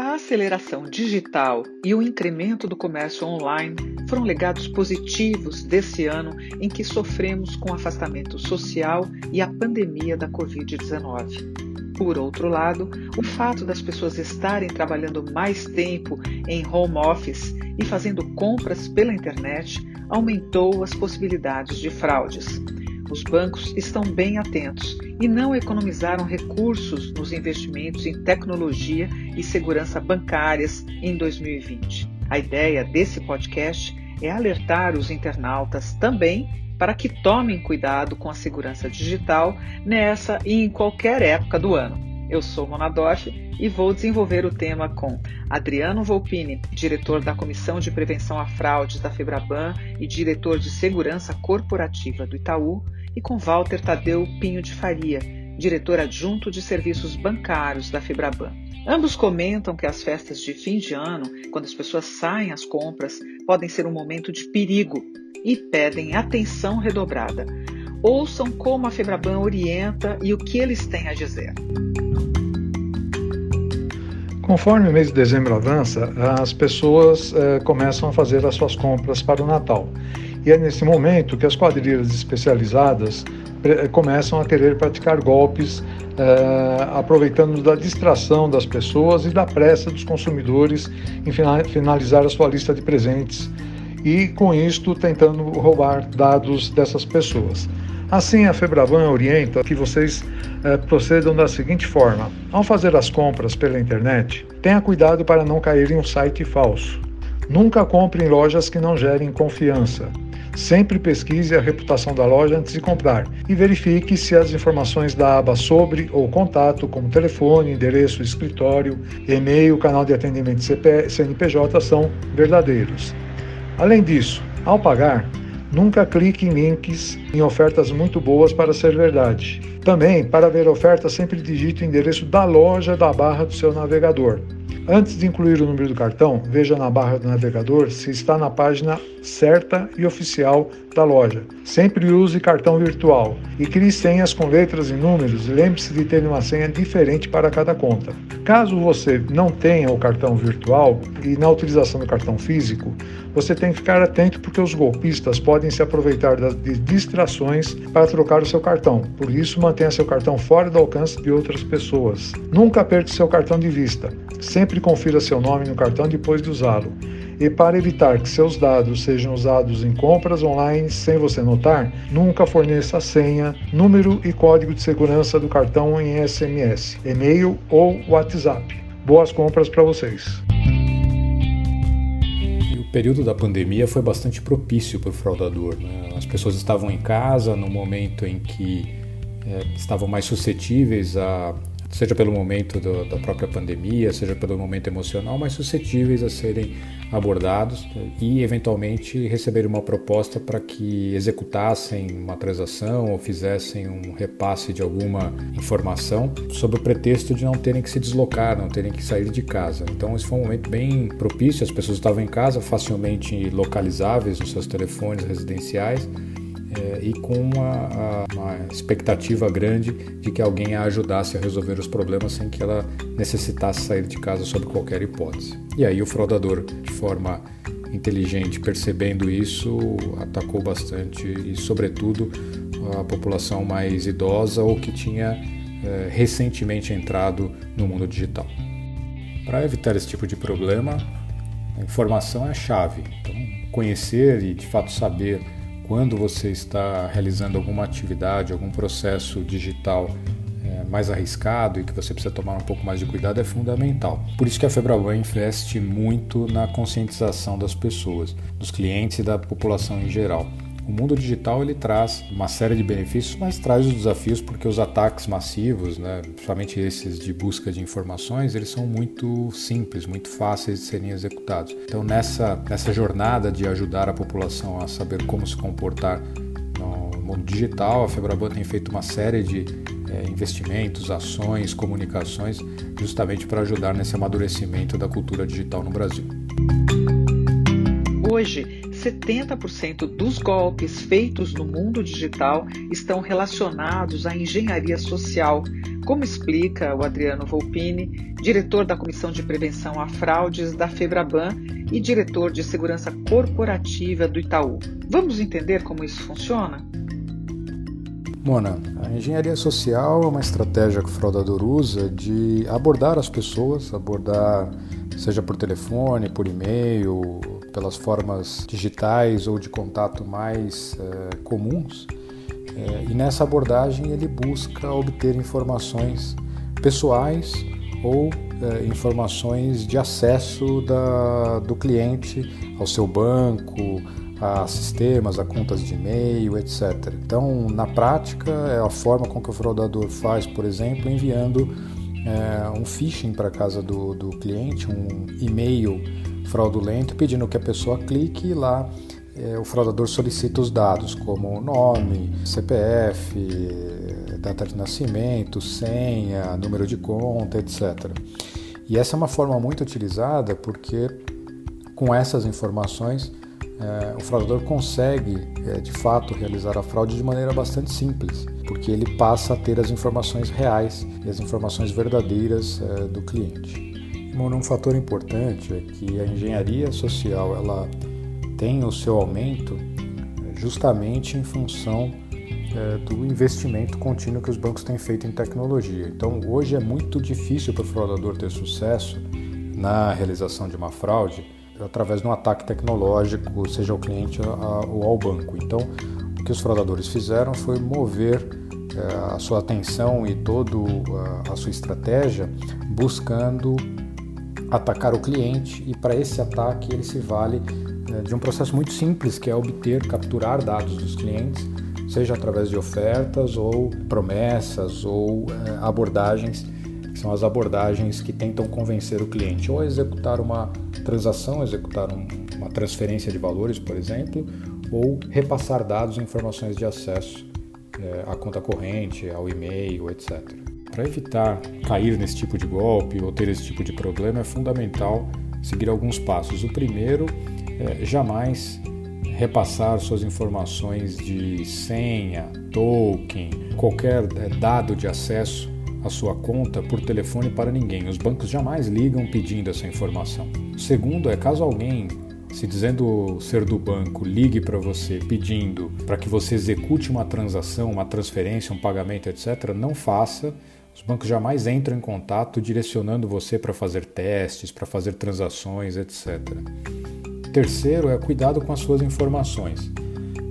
A aceleração digital e o incremento do comércio online foram legados positivos desse ano em que sofremos com o afastamento social e a pandemia da Covid-19. Por outro lado, o fato das pessoas estarem trabalhando mais tempo em home office e fazendo compras pela internet aumentou as possibilidades de fraudes. Os bancos estão bem atentos e não economizaram recursos nos investimentos em tecnologia e segurança bancárias em 2020. A ideia desse podcast é alertar os internautas também para que tomem cuidado com a segurança digital nessa e em qualquer época do ano. Eu sou Mona Dorf e vou desenvolver o tema com Adriano Volpini, diretor da Comissão de Prevenção a Fraudes da Febraban e diretor de Segurança Corporativa do Itaú, e com Walter Tadeu Pinho de Faria, diretor adjunto de serviços bancários da Febraban. Ambos comentam que as festas de fim de ano, quando as pessoas saem às compras, podem ser um momento de perigo e pedem atenção redobrada. Ouçam como a Febraban orienta e o que eles têm a dizer. Conforme o mês de dezembro avança, as pessoas eh, começam a fazer as suas compras para o Natal. E é nesse momento que as quadrilhas especializadas começam a querer praticar golpes, eh, aproveitando da distração das pessoas e da pressa dos consumidores em finalizar a sua lista de presentes e, com isto, tentando roubar dados dessas pessoas. Assim, a Febraban orienta que vocês eh, procedam da seguinte forma: ao fazer as compras pela internet, tenha cuidado para não cair em um site falso. Nunca compre em lojas que não gerem confiança. Sempre pesquise a reputação da loja antes de comprar e verifique se as informações da aba sobre ou contato, como telefone, endereço, escritório, e-mail, canal de atendimento CNPJ, são verdadeiros. Além disso, ao pagar, nunca clique em links em ofertas muito boas para ser verdade. Também, para ver ofertas, sempre digite o endereço da loja da barra do seu navegador. Antes de incluir o número do cartão, veja na barra do navegador se está na página certa e oficial da loja. Sempre use cartão virtual e crie senhas com letras e números lembre-se de ter uma senha diferente para cada conta. Caso você não tenha o cartão virtual e na utilização do cartão físico, você tem que ficar atento porque os golpistas podem se aproveitar de distrações para trocar o seu cartão. Por isso, mantenha seu cartão fora do alcance de outras pessoas. Nunca perca seu cartão de vista. Sempre confira seu nome no cartão depois de usá-lo. E para evitar que seus dados sejam usados em compras online sem você notar, nunca forneça a senha, número e código de segurança do cartão em SMS, e-mail ou WhatsApp. Boas compras para vocês! O período da pandemia foi bastante propício para o fraudador. Né? As pessoas estavam em casa no momento em que é, estavam mais suscetíveis a seja pelo momento do, da própria pandemia, seja pelo momento emocional, mais suscetíveis a serem abordados e eventualmente receber uma proposta para que executassem uma transação ou fizessem um repasse de alguma informação sob o pretexto de não terem que se deslocar, não terem que sair de casa. Então esse foi um momento bem propício, as pessoas estavam em casa, facilmente localizáveis nos seus telefones residenciais é, e com uma, uma, expectativa grande de que alguém a ajudasse a resolver os problemas sem que ela necessitasse sair de casa sob qualquer hipótese. E aí o fraudador, de forma inteligente, percebendo isso, atacou bastante e, sobretudo, a população mais idosa ou que tinha é, recentemente entrado no mundo digital. Para evitar esse tipo de problema, a informação é a chave. Então, conhecer e de fato saber quando você está realizando alguma atividade, algum processo digital é, mais arriscado e que você precisa tomar um pouco mais de cuidado é fundamental. Por isso que a Febraban investe muito na conscientização das pessoas, dos clientes e da população em geral. O mundo digital ele traz uma série de benefícios, mas traz os desafios porque os ataques massivos, né, principalmente esses de busca de informações, eles são muito simples, muito fáceis de serem executados. Então nessa nessa jornada de ajudar a população a saber como se comportar no mundo digital, a Febraban tem feito uma série de é, investimentos, ações, comunicações, justamente para ajudar nesse amadurecimento da cultura digital no Brasil. Hoje, 70% dos golpes feitos no mundo digital estão relacionados à engenharia social, como explica o Adriano Volpini, diretor da Comissão de Prevenção a Fraudes da Febraban e diretor de Segurança Corporativa do Itaú. Vamos entender como isso funciona? Mona, a engenharia social é uma estratégia que o fraudador usa de abordar as pessoas, abordar seja por telefone, por e-mail, pelas formas digitais ou de contato mais é, comuns. É, e nessa abordagem ele busca obter informações pessoais ou é, informações de acesso da, do cliente ao seu banco, a sistemas, a contas de e-mail, etc. Então, na prática, é a forma com que o fraudador faz, por exemplo, enviando é, um phishing para a casa do, do cliente, um e-mail fraudulento, pedindo que a pessoa clique e lá é, o fraudador solicita os dados, como nome, CPF, data de nascimento, senha, número de conta, etc. E essa é uma forma muito utilizada porque com essas informações é, o fraudador consegue, é, de fato, realizar a fraude de maneira bastante simples, porque ele passa a ter as informações reais e as informações verdadeiras é, do cliente. Um fator importante é que a engenharia social ela tem o seu aumento é, justamente em função é, do investimento contínuo que os bancos têm feito em tecnologia. Então, hoje é muito difícil para o fraudador ter sucesso na realização de uma fraude através de um ataque tecnológico, seja ao cliente ou ao banco. Então, o que os fraudadores fizeram foi mover eh, a sua atenção e toda a sua estratégia buscando atacar o cliente e para esse ataque ele se vale eh, de um processo muito simples que é obter, capturar dados dos clientes, seja através de ofertas ou promessas ou eh, abordagens são as abordagens que tentam convencer o cliente ou executar uma transação, executar um, uma transferência de valores, por exemplo, ou repassar dados e informações de acesso é, à conta corrente, ao e-mail, etc. Para evitar cair nesse tipo de golpe ou ter esse tipo de problema, é fundamental seguir alguns passos. O primeiro é jamais repassar suas informações de senha, token, qualquer é, dado de acesso a sua conta por telefone para ninguém. Os bancos jamais ligam pedindo essa informação. O segundo é caso alguém se dizendo ser do banco, ligue para você pedindo para que você execute uma transação, uma transferência, um pagamento, etc., não faça. Os bancos jamais entram em contato direcionando você para fazer testes, para fazer transações, etc. Terceiro é cuidado com as suas informações.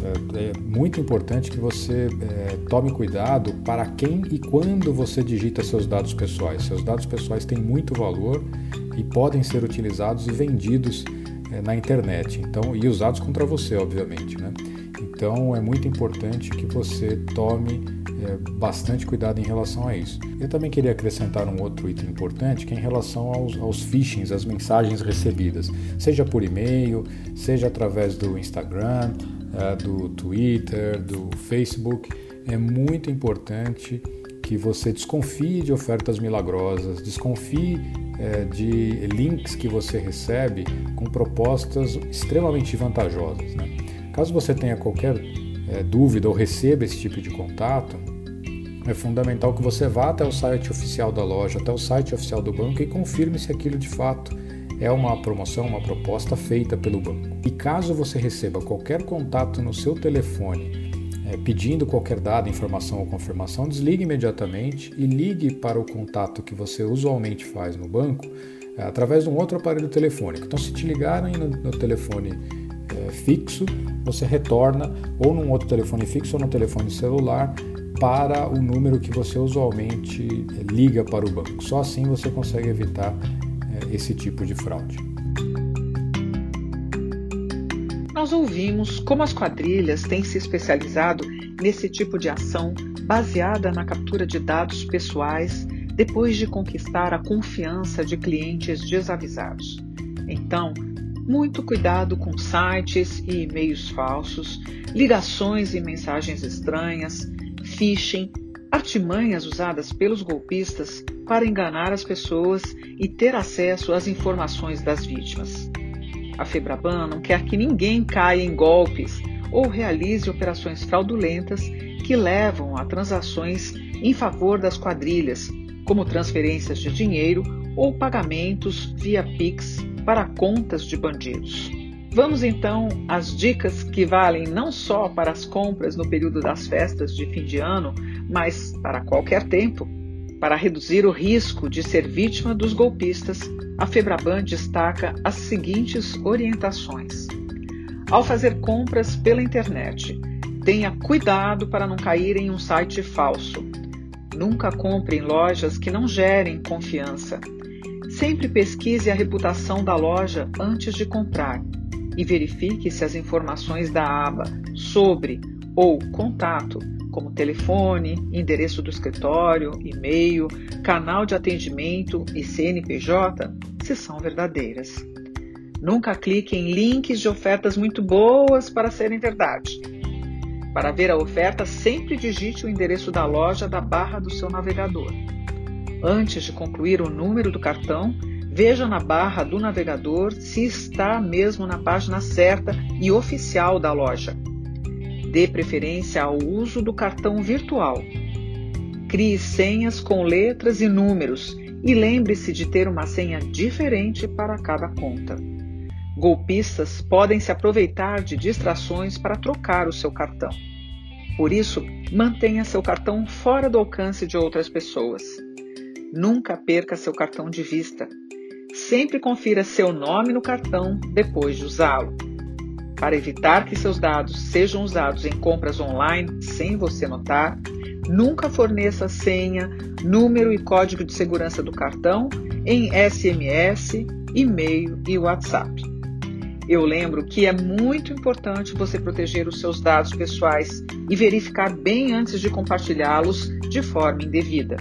É, é muito importante que você é, tome cuidado para quem e quando você digita seus dados pessoais. Seus dados pessoais têm muito valor e podem ser utilizados e vendidos é, na internet. Então, e usados contra você, obviamente, né? Então, é muito importante que você tome é, bastante cuidado em relação a isso. Eu também queria acrescentar um outro item importante, que é em relação aos, aos phishings, as mensagens recebidas, seja por e-mail, seja através do Instagram, uh, do Twitter, do Facebook, é muito importante que você desconfie de ofertas milagrosas, desconfie uh, de links que você recebe com propostas extremamente vantajosas. Né? Caso você tenha qualquer uh, dúvida ou receba esse tipo de contato, é fundamental que você vá até o site oficial da loja, até o site oficial do banco e confirme se aquilo de fato é uma promoção, uma proposta feita pelo banco. E caso você receba qualquer contato no seu telefone é, pedindo qualquer dado, informação ou confirmação, desligue imediatamente e ligue para o contato que você usualmente faz no banco é, através de um outro aparelho telefônico. Então, se te ligarem no, no telefone é, fixo, você retorna ou num outro telefone fixo ou no telefone celular para o número que você usualmente é, liga para o banco. Só assim você consegue evitar é, esse tipo de fraude. Nós ouvimos como as quadrilhas têm se especializado nesse tipo de ação baseada na captura de dados pessoais depois de conquistar a confiança de clientes desavisados. Então, muito cuidado com sites e e-mails falsos, ligações e mensagens estranhas, phishing artimanhas usadas pelos golpistas para enganar as pessoas e ter acesso às informações das vítimas. A Febraban não quer que ninguém caia em golpes ou realize operações fraudulentas que levam a transações em favor das quadrilhas, como transferências de dinheiro ou pagamentos via Pix para contas de bandidos. Vamos então às dicas que valem não só para as compras no período das festas de fim de ano, mas para qualquer tempo. Para reduzir o risco de ser vítima dos golpistas, a Febraban destaca as seguintes orientações. Ao fazer compras pela internet, tenha cuidado para não cair em um site falso. Nunca compre em lojas que não gerem confiança. Sempre pesquise a reputação da loja antes de comprar e verifique se as informações da aba sobre ou contato, como telefone, endereço do escritório, e-mail, canal de atendimento e CNPJ, se são verdadeiras. Nunca clique em links de ofertas muito boas para serem verdade. Para ver a oferta, sempre digite o endereço da loja da barra do seu navegador. Antes de concluir o número do cartão, Veja na barra do navegador se está mesmo na página certa e oficial da loja. Dê preferência ao uso do cartão virtual. Crie senhas com letras e números e lembre-se de ter uma senha diferente para cada conta. Golpistas podem se aproveitar de distrações para trocar o seu cartão. Por isso, mantenha seu cartão fora do alcance de outras pessoas. Nunca perca seu cartão de vista. Sempre confira seu nome no cartão depois de usá-lo. Para evitar que seus dados sejam usados em compras online sem você notar, nunca forneça senha, número e código de segurança do cartão em SMS, e-mail e WhatsApp. Eu lembro que é muito importante você proteger os seus dados pessoais e verificar bem antes de compartilhá-los de forma indevida.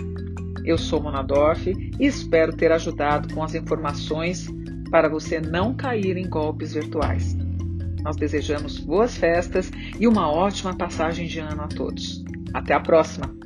Eu sou Mona Dorf e espero ter ajudado com as informações para você não cair em golpes virtuais. Nós desejamos boas festas e uma ótima passagem de ano a todos. Até a próxima!